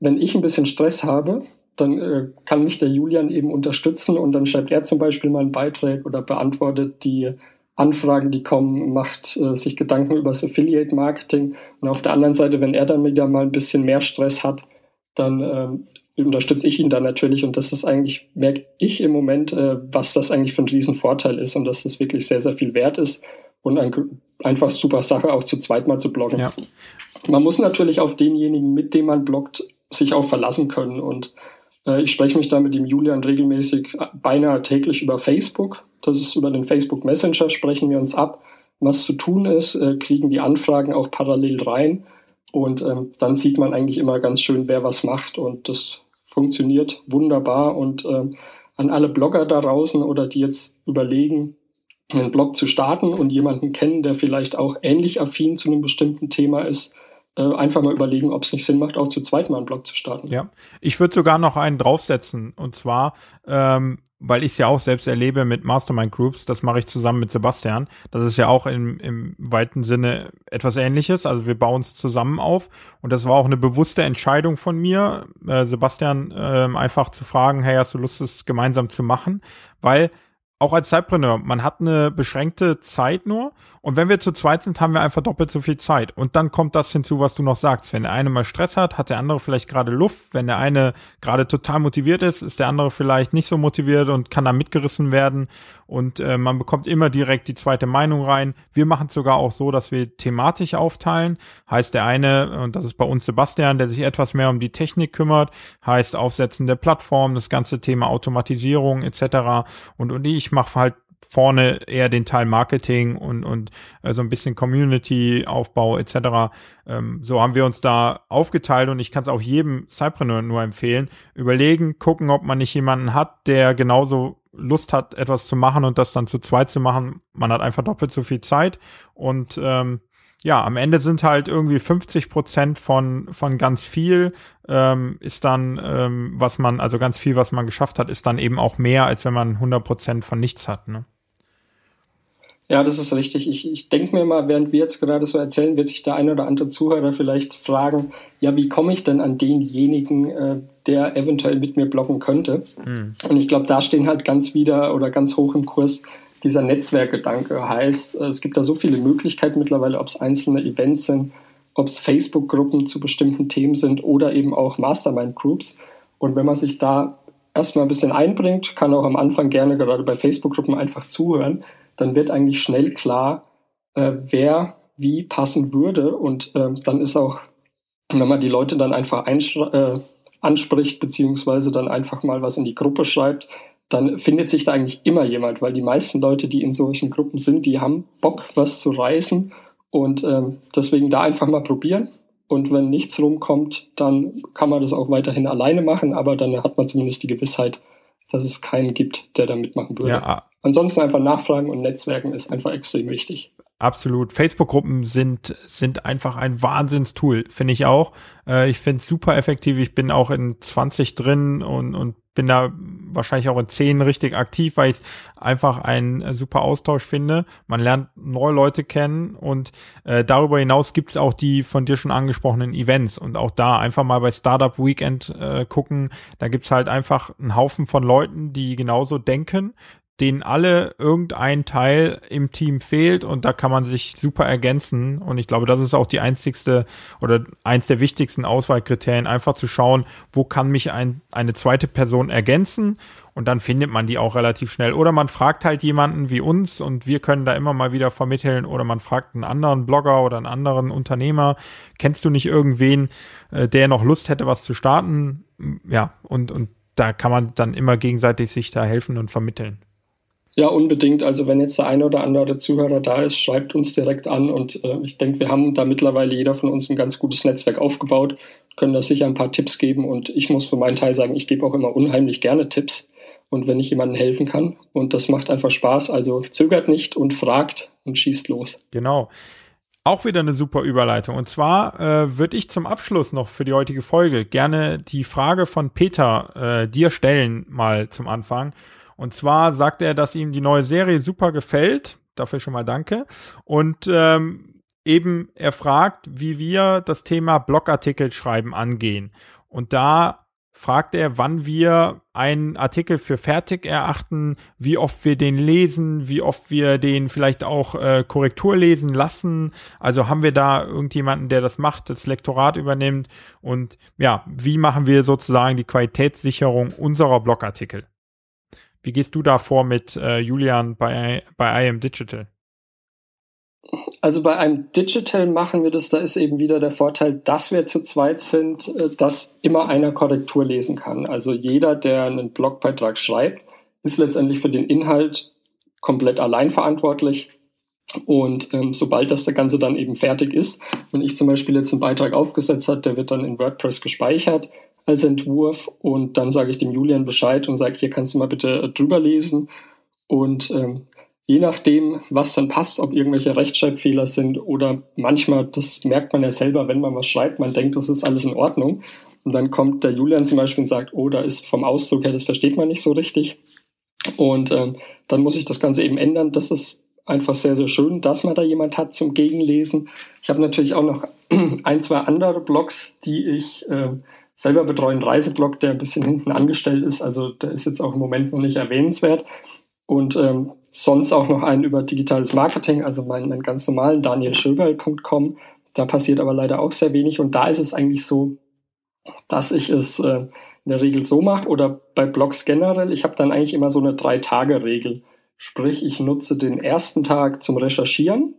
S2: wenn ich ein bisschen Stress habe, dann äh, kann mich der Julian eben unterstützen und dann schreibt er zum Beispiel mal einen Beitrag oder beantwortet die Anfragen, die kommen, macht äh, sich Gedanken über das Affiliate Marketing. Und auf der anderen Seite, wenn er dann wieder mal ein bisschen mehr Stress hat, dann ähm, unterstütze ich ihn da natürlich. Und das ist eigentlich, merke ich im Moment, äh, was das eigentlich für ein Riesenvorteil ist und dass das wirklich sehr, sehr viel wert ist und ein, einfach super Sache auch zu zweit mal zu bloggen. Ja. Man muss natürlich auf denjenigen, mit dem man bloggt, sich auch verlassen können. Und äh, ich spreche mich da mit dem Julian regelmäßig äh, beinahe täglich über Facebook. Das ist über den Facebook Messenger, sprechen wir uns ab, was zu tun ist, äh, kriegen die Anfragen auch parallel rein. Und ähm, dann sieht man eigentlich immer ganz schön, wer was macht. Und das funktioniert wunderbar. Und ähm, an alle Blogger da draußen oder die jetzt überlegen, einen Blog zu starten und jemanden kennen, der vielleicht auch ähnlich affin zu einem bestimmten Thema ist, einfach mal überlegen, ob es nicht Sinn macht, auch zu zweit mal einen Blog zu starten.
S1: Ja, ich würde sogar noch einen draufsetzen. Und zwar ähm, weil ich es ja auch selbst erlebe mit Mastermind Groups, das mache ich zusammen mit Sebastian. Das ist ja auch im, im weiten Sinne etwas ähnliches. Also wir bauen es zusammen auf. Und das war auch eine bewusste Entscheidung von mir, äh, Sebastian äh, einfach zu fragen, hey, hast du Lust, es gemeinsam zu machen? Weil auch als Zeitpreneur, man hat eine beschränkte Zeit nur und wenn wir zu zweit sind, haben wir einfach doppelt so viel Zeit. Und dann kommt das hinzu, was du noch sagst. Wenn der eine mal Stress hat, hat der andere vielleicht gerade Luft. Wenn der eine gerade total motiviert ist, ist der andere vielleicht nicht so motiviert und kann da mitgerissen werden. Und äh, man bekommt immer direkt die zweite Meinung rein. Wir machen es sogar auch so, dass wir thematisch aufteilen. Heißt der eine, und das ist bei uns Sebastian, der sich etwas mehr um die Technik kümmert, heißt Aufsetzen der Plattform, das ganze Thema Automatisierung etc. Und, und ich mache halt vorne eher den Teil Marketing und, und äh, so ein bisschen Community-Aufbau etc. Ähm, so haben wir uns da aufgeteilt und ich kann es auch jedem Cypreneur nur empfehlen. Überlegen, gucken, ob man nicht jemanden hat, der genauso Lust hat, etwas zu machen und das dann zu zweit zu machen. Man hat einfach doppelt so viel Zeit und ähm, ja, am Ende sind halt irgendwie 50 Prozent von, von ganz viel, ähm, ist dann, ähm, was man, also ganz viel, was man geschafft hat, ist dann eben auch mehr, als wenn man 100 Prozent von nichts hat. Ne?
S2: Ja, das ist richtig. Ich, ich denke mir mal, während wir jetzt gerade so erzählen, wird sich der ein oder andere Zuhörer vielleicht fragen, ja, wie komme ich denn an denjenigen, äh, der eventuell mit mir bloggen könnte? Hm. Und ich glaube, da stehen halt ganz wieder oder ganz hoch im Kurs dieser Netzwerkgedanke heißt, äh, es gibt da so viele Möglichkeiten mittlerweile, ob es einzelne Events sind, ob es Facebook-Gruppen zu bestimmten Themen sind oder eben auch Mastermind-Groups. Und wenn man sich da erstmal ein bisschen einbringt, kann auch am Anfang gerne gerade bei Facebook-Gruppen einfach zuhören, dann wird eigentlich schnell klar, äh, wer wie passen würde. Und äh, dann ist auch, wenn man die Leute dann einfach äh, anspricht, beziehungsweise dann einfach mal was in die Gruppe schreibt, dann findet sich da eigentlich immer jemand, weil die meisten Leute, die in solchen Gruppen sind, die haben Bock, was zu reißen und ähm, deswegen da einfach mal probieren. Und wenn nichts rumkommt, dann kann man das auch weiterhin alleine machen, aber dann hat man zumindest die Gewissheit, dass es keinen gibt, der da mitmachen würde. Ja. Ansonsten einfach nachfragen und Netzwerken ist einfach extrem wichtig.
S1: Absolut. Facebook-Gruppen sind, sind einfach ein Wahnsinnstool, finde ich auch. Äh, ich finde es super effektiv. Ich bin auch in 20 drin und, und bin da wahrscheinlich auch in 10 richtig aktiv, weil ich einfach einen äh, super Austausch finde. Man lernt neue Leute kennen und äh, darüber hinaus gibt es auch die von dir schon angesprochenen Events und auch da einfach mal bei Startup Weekend äh, gucken. Da gibt's halt einfach einen Haufen von Leuten, die genauso denken, denen alle irgendein Teil im Team fehlt und da kann man sich super ergänzen. Und ich glaube, das ist auch die einzigste oder eins der wichtigsten Auswahlkriterien, einfach zu schauen, wo kann mich ein, eine zweite Person ergänzen und dann findet man die auch relativ schnell. Oder man fragt halt jemanden wie uns und wir können da immer mal wieder vermitteln oder man fragt einen anderen Blogger oder einen anderen Unternehmer, kennst du nicht irgendwen, äh, der noch Lust hätte, was zu starten? Ja, und, und da kann man dann immer gegenseitig sich da helfen und vermitteln.
S2: Ja, unbedingt. Also wenn jetzt der eine oder andere Zuhörer da ist, schreibt uns direkt an und äh, ich denke, wir haben da mittlerweile jeder von uns ein ganz gutes Netzwerk aufgebaut, können da sicher ein paar Tipps geben und ich muss für meinen Teil sagen, ich gebe auch immer unheimlich gerne Tipps und wenn ich jemandem helfen kann und das macht einfach Spaß, also zögert nicht und fragt und schießt los.
S1: Genau. Auch wieder eine super Überleitung. Und zwar äh, würde ich zum Abschluss noch für die heutige Folge gerne die Frage von Peter äh, dir stellen, mal zum Anfang. Und zwar sagt er, dass ihm die neue Serie super gefällt. Dafür schon mal danke. Und ähm, eben er fragt, wie wir das Thema Blogartikel schreiben angehen. Und da fragt er, wann wir einen Artikel für fertig erachten, wie oft wir den lesen, wie oft wir den vielleicht auch äh, Korrektur lesen lassen. Also haben wir da irgendjemanden, der das macht, das Lektorat übernimmt und ja, wie machen wir sozusagen die Qualitätssicherung unserer Blogartikel? Wie gehst du da vor mit äh, Julian bei, bei IM Digital?
S2: Also bei einem Digital machen wir das, da ist eben wieder der Vorteil, dass wir zu zweit sind, äh, dass immer einer Korrektur lesen kann. Also jeder, der einen Blogbeitrag schreibt, ist letztendlich für den Inhalt komplett allein verantwortlich. Und ähm, sobald das der Ganze dann eben fertig ist, wenn ich zum Beispiel jetzt einen Beitrag aufgesetzt habe, der wird dann in WordPress gespeichert als Entwurf und dann sage ich dem Julian Bescheid und sage, hier kannst du mal bitte äh, drüber lesen und ähm, je nachdem, was dann passt, ob irgendwelche Rechtschreibfehler sind oder manchmal, das merkt man ja selber, wenn man was schreibt, man denkt, das ist alles in Ordnung und dann kommt der Julian zum Beispiel und sagt, oh, da ist vom Ausdruck her, das versteht man nicht so richtig und ähm, dann muss ich das Ganze eben ändern. Das ist einfach sehr, sehr schön, dass man da jemand hat zum Gegenlesen. Ich habe natürlich auch noch ein, zwei andere Blogs, die ich äh, selber betreuen Reiseblog, der ein bisschen hinten angestellt ist. Also der ist jetzt auch im Moment noch nicht erwähnenswert. Und ähm, sonst auch noch einen über digitales Marketing, also meinen, meinen ganz normalen danielschöberl.com. Da passiert aber leider auch sehr wenig. Und da ist es eigentlich so, dass ich es äh, in der Regel so mache oder bei Blogs generell. Ich habe dann eigentlich immer so eine Drei-Tage-Regel. Sprich, ich nutze den ersten Tag zum Recherchieren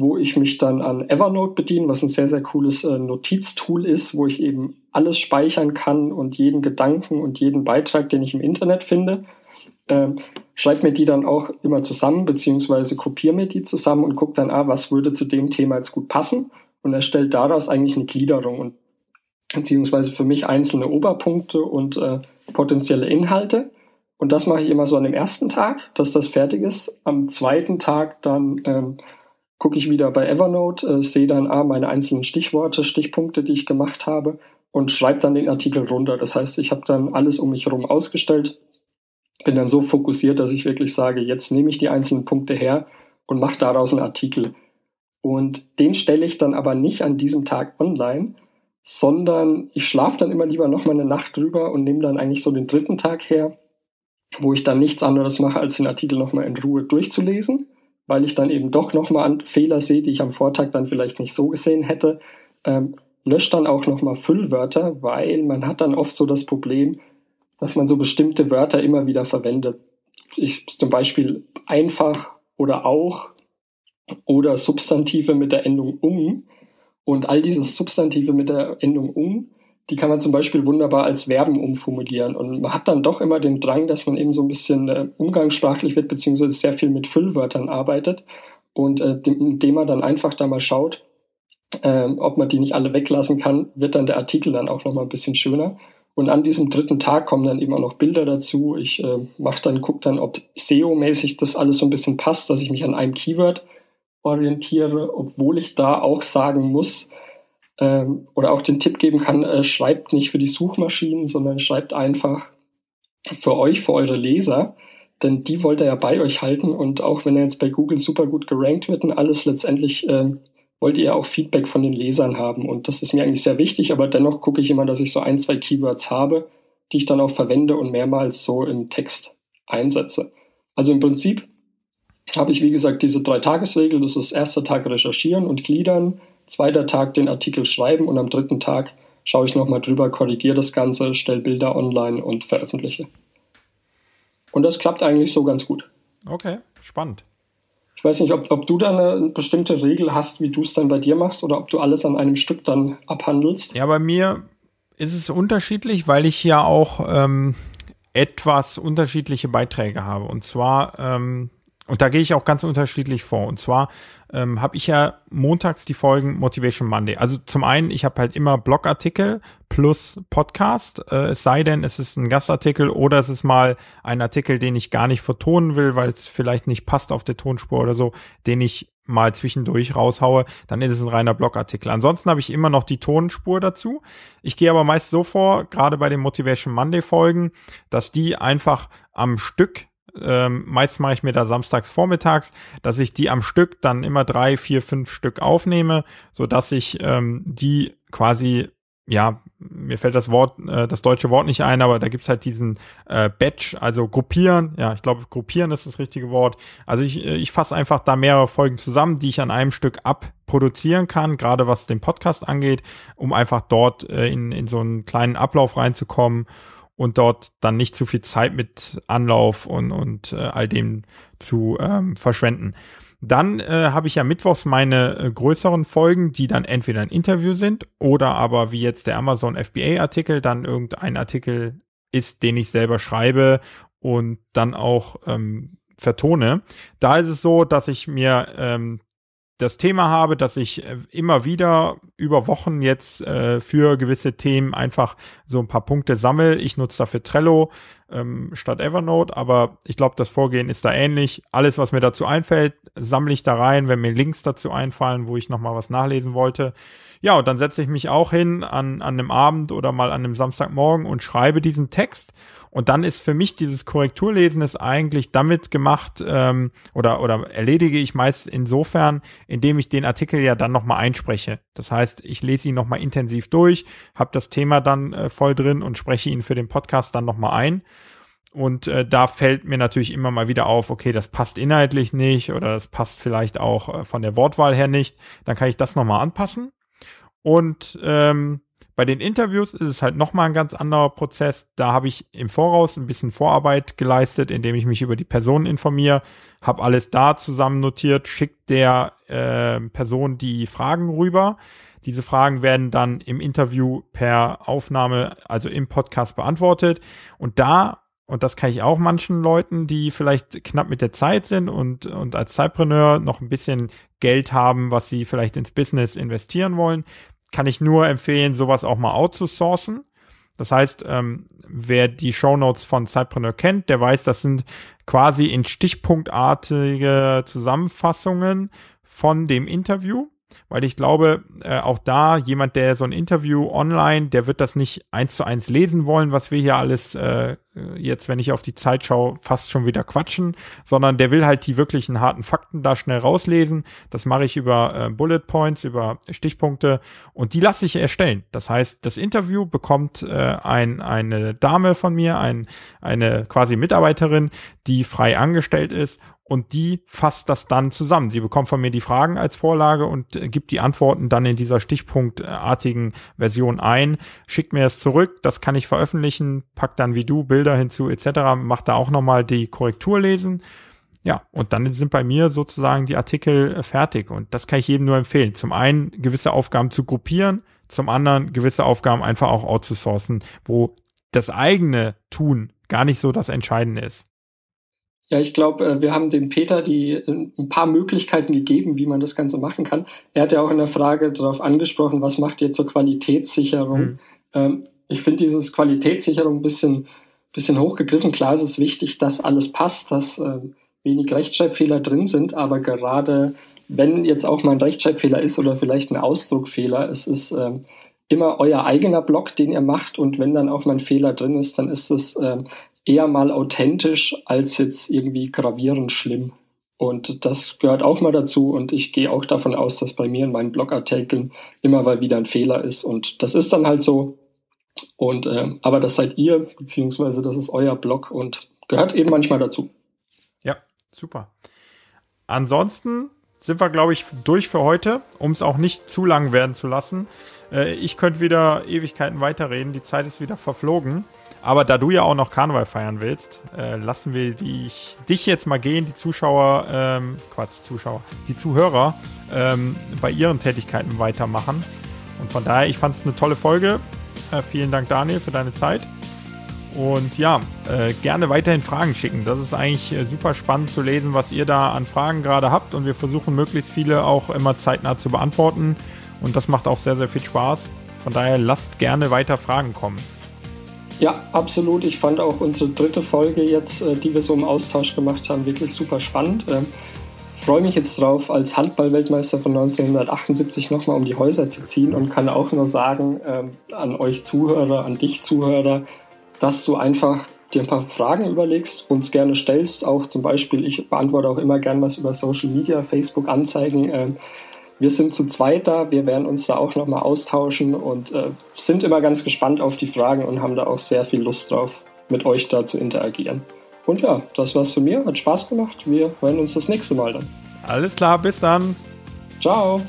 S2: wo ich mich dann an Evernote bediene, was ein sehr, sehr cooles äh, Notiztool ist, wo ich eben alles speichern kann und jeden Gedanken und jeden Beitrag, den ich im Internet finde. Ähm, schreibe mir die dann auch immer zusammen, beziehungsweise kopiere mir die zusammen und gucke dann, ah, was würde zu dem Thema jetzt gut passen und erstelle daraus eigentlich eine Gliederung und beziehungsweise für mich einzelne Oberpunkte und äh, potenzielle Inhalte. Und das mache ich immer so an dem ersten Tag, dass das fertig ist. Am zweiten Tag dann ähm, gucke ich wieder bei Evernote, äh, sehe dann ah, meine einzelnen Stichworte, Stichpunkte, die ich gemacht habe und schreibe dann den Artikel runter. Das heißt, ich habe dann alles um mich herum ausgestellt, bin dann so fokussiert, dass ich wirklich sage, jetzt nehme ich die einzelnen Punkte her und mache daraus einen Artikel. Und den stelle ich dann aber nicht an diesem Tag online, sondern ich schlafe dann immer lieber noch mal eine Nacht drüber und nehme dann eigentlich so den dritten Tag her, wo ich dann nichts anderes mache, als den Artikel noch mal in Ruhe durchzulesen weil ich dann eben doch nochmal Fehler sehe, die ich am Vortag dann vielleicht nicht so gesehen hätte. Ähm, löscht dann auch nochmal Füllwörter, weil man hat dann oft so das Problem, dass man so bestimmte Wörter immer wieder verwendet. Ich zum Beispiel einfach oder auch oder Substantive mit der Endung um. Und all diese Substantive mit der Endung um die kann man zum Beispiel wunderbar als Verben umformulieren. Und man hat dann doch immer den Drang, dass man eben so ein bisschen äh, umgangssprachlich wird, beziehungsweise sehr viel mit Füllwörtern arbeitet. Und äh, indem man dann einfach da mal schaut, äh, ob man die nicht alle weglassen kann, wird dann der Artikel dann auch nochmal ein bisschen schöner. Und an diesem dritten Tag kommen dann eben auch noch Bilder dazu. Ich äh, mache dann, gucke dann, ob SEO-mäßig das alles so ein bisschen passt, dass ich mich an einem Keyword orientiere, obwohl ich da auch sagen muss, ähm, oder auch den Tipp geben kann, äh, schreibt nicht für die Suchmaschinen, sondern schreibt einfach für euch, für eure Leser, denn die wollt ihr ja bei euch halten. Und auch wenn er jetzt bei Google super gut gerankt wird und alles letztendlich äh, wollt ihr ja auch Feedback von den Lesern haben. Und das ist mir eigentlich sehr wichtig, aber dennoch gucke ich immer, dass ich so ein, zwei Keywords habe, die ich dann auch verwende und mehrmals so im Text einsetze. Also im Prinzip habe ich, wie gesagt, diese drei Tagesregel. Das ist erster Tag recherchieren und gliedern, zweiter Tag den Artikel schreiben und am dritten Tag schaue ich nochmal drüber, korrigiere das Ganze, stelle Bilder online und veröffentliche. Und das klappt eigentlich so ganz gut.
S1: Okay, spannend.
S2: Ich weiß nicht, ob, ob du da eine bestimmte Regel hast, wie du es dann bei dir machst oder ob du alles an einem Stück dann abhandelst.
S1: Ja, bei mir ist es unterschiedlich, weil ich ja auch ähm, etwas unterschiedliche Beiträge habe. Und zwar ähm, und da gehe ich auch ganz unterschiedlich vor. Und zwar ähm, habe ich ja montags die Folgen Motivation Monday. Also zum einen, ich habe halt immer Blogartikel plus Podcast. Äh, es sei denn, es ist ein Gastartikel oder es ist mal ein Artikel, den ich gar nicht vertonen will, weil es vielleicht nicht passt auf der Tonspur oder so, den ich mal zwischendurch raushaue, dann ist es ein reiner Blogartikel. Ansonsten habe ich immer noch die Tonspur dazu. Ich gehe aber meist so vor, gerade bei den Motivation Monday Folgen, dass die einfach am Stück ähm, meist mache ich mir da samstags vormittags, dass ich die am Stück dann immer drei, vier, fünf Stück aufnehme, so dass ich ähm, die quasi ja, mir fällt das Wort, äh, das deutsche Wort nicht ein, aber da gibt's halt diesen äh, Batch, also gruppieren. Ja, ich glaube, gruppieren ist das richtige Wort. Also ich, äh, ich fasse einfach da mehrere Folgen zusammen, die ich an einem Stück abproduzieren kann, gerade was den Podcast angeht, um einfach dort äh, in, in so einen kleinen Ablauf reinzukommen und dort dann nicht zu viel Zeit mit Anlauf und, und äh, all dem zu ähm, verschwenden. Dann äh, habe ich ja mittwochs meine äh, größeren Folgen, die dann entweder ein Interview sind oder aber wie jetzt der Amazon FBA-Artikel, dann irgendein Artikel ist, den ich selber schreibe und dann auch ähm, vertone. Da ist es so, dass ich mir ähm, das Thema habe, dass ich äh, immer wieder über Wochen jetzt äh, für gewisse Themen einfach so ein paar Punkte sammle. Ich nutze dafür Trello ähm, statt Evernote, aber ich glaube, das Vorgehen ist da ähnlich. Alles, was mir dazu einfällt, sammle ich da rein, wenn mir Links dazu einfallen, wo ich nochmal was nachlesen wollte. Ja, und dann setze ich mich auch hin an, an einem Abend oder mal an einem Samstagmorgen und schreibe diesen Text und dann ist für mich dieses Korrekturlesen ist eigentlich damit gemacht ähm, oder, oder erledige ich meist insofern, indem ich den Artikel ja dann nochmal einspreche. Das heißt, ich lese ihn nochmal intensiv durch, habe das Thema dann äh, voll drin und spreche ihn für den Podcast dann nochmal ein. Und äh, da fällt mir natürlich immer mal wieder auf, okay, das passt inhaltlich nicht oder das passt vielleicht auch äh, von der Wortwahl her nicht. Dann kann ich das nochmal anpassen. Und ähm, bei den Interviews ist es halt nochmal ein ganz anderer Prozess. Da habe ich im Voraus ein bisschen Vorarbeit geleistet, indem ich mich über die Person informiere, habe alles da zusammen notiert, schickt der äh, Person die Fragen rüber. Diese Fragen werden dann im Interview per Aufnahme, also im Podcast beantwortet. Und da, und das kann ich auch manchen Leuten, die vielleicht knapp mit der Zeit sind und, und als Zeitpreneur noch ein bisschen Geld haben, was sie vielleicht ins Business investieren wollen, kann ich nur empfehlen, sowas auch mal outzusourcen. Das heißt, ähm, wer die Show Notes von Cypreneur kennt, der weiß, das sind quasi in stichpunktartige Zusammenfassungen von dem Interview weil ich glaube, äh, auch da jemand, der so ein Interview online, der wird das nicht eins zu eins lesen wollen, was wir hier alles äh, jetzt, wenn ich auf die Zeit schaue, fast schon wieder quatschen, sondern der will halt die wirklichen harten Fakten da schnell rauslesen. Das mache ich über äh, Bullet Points, über Stichpunkte und die lasse ich erstellen. Das heißt, das Interview bekommt äh, ein, eine Dame von mir, ein, eine quasi Mitarbeiterin, die frei angestellt ist und die fasst das dann zusammen. Sie bekommt von mir die Fragen als Vorlage und äh, gibt die Antworten dann in dieser stichpunktartigen Version ein, schickt mir es zurück, das kann ich veröffentlichen, packt dann wie du Bilder hinzu etc., macht da auch nochmal die Korrektur lesen. Ja, und dann sind bei mir sozusagen die Artikel äh, fertig und das kann ich jedem nur empfehlen. Zum einen gewisse Aufgaben zu gruppieren, zum anderen gewisse Aufgaben einfach auch outzusourcen, wo das eigene Tun gar nicht so das Entscheidende ist.
S2: Ja, ich glaube, äh, wir haben dem Peter die äh, ein paar Möglichkeiten gegeben, wie man das Ganze machen kann. Er hat ja auch in der Frage darauf angesprochen, was macht ihr zur Qualitätssicherung? Ähm, ich finde dieses Qualitätssicherung ein bisschen, bisschen hochgegriffen. Klar, es ist wichtig, dass alles passt, dass äh, wenig Rechtschreibfehler drin sind, aber gerade wenn jetzt auch mal ein Rechtschreibfehler ist oder vielleicht ein Ausdruckfehler, es ist ähm, immer euer eigener Blog, den ihr macht und wenn dann auch mal ein Fehler drin ist, dann ist es ähm, eher mal authentisch als jetzt irgendwie gravierend schlimm. Und das gehört auch mal dazu. Und ich gehe auch davon aus, dass bei mir in meinen Blogartikeln immer mal wieder ein Fehler ist. Und das ist dann halt so. Und äh, aber das seid ihr, beziehungsweise das ist euer Blog und gehört eben manchmal dazu.
S1: Ja, Super. Ansonsten sind wir, glaube ich, durch für heute, um es auch nicht zu lang werden zu lassen. Äh, ich könnte wieder Ewigkeiten weiterreden, die Zeit ist wieder verflogen. Aber da du ja auch noch Karneval feiern willst, äh, lassen wir dich, dich jetzt mal gehen, die Zuschauer, ähm, Quatsch, Zuschauer, die Zuhörer ähm, bei ihren Tätigkeiten weitermachen. Und von daher, ich fand es eine tolle Folge. Äh, vielen Dank, Daniel, für deine Zeit. Und ja, äh, gerne weiterhin Fragen schicken. Das ist eigentlich äh, super spannend zu lesen, was ihr da an Fragen gerade habt. Und wir versuchen möglichst viele auch immer zeitnah zu beantworten. Und das macht auch sehr, sehr viel Spaß. Von daher lasst gerne weiter Fragen kommen.
S2: Ja, absolut. Ich fand auch unsere dritte Folge jetzt, äh, die wir so im Austausch gemacht haben, wirklich super spannend. Freue mich jetzt drauf, als Handball-Weltmeister von 1978 nochmal um die Häuser zu ziehen und kann auch nur sagen ähm, an euch Zuhörer, an dich Zuhörer, dass du einfach dir ein paar Fragen überlegst, uns gerne stellst. Auch zum Beispiel, ich beantworte auch immer gern was über Social Media, Facebook, Anzeigen. Ähm, wir sind zu zweit da, wir werden uns da auch nochmal austauschen und äh, sind immer ganz gespannt auf die Fragen und haben da auch sehr viel Lust drauf, mit euch da zu interagieren. Und ja, das war's von mir, hat Spaß gemacht. Wir hören uns das nächste Mal dann.
S1: Alles klar, bis dann.
S2: Ciao.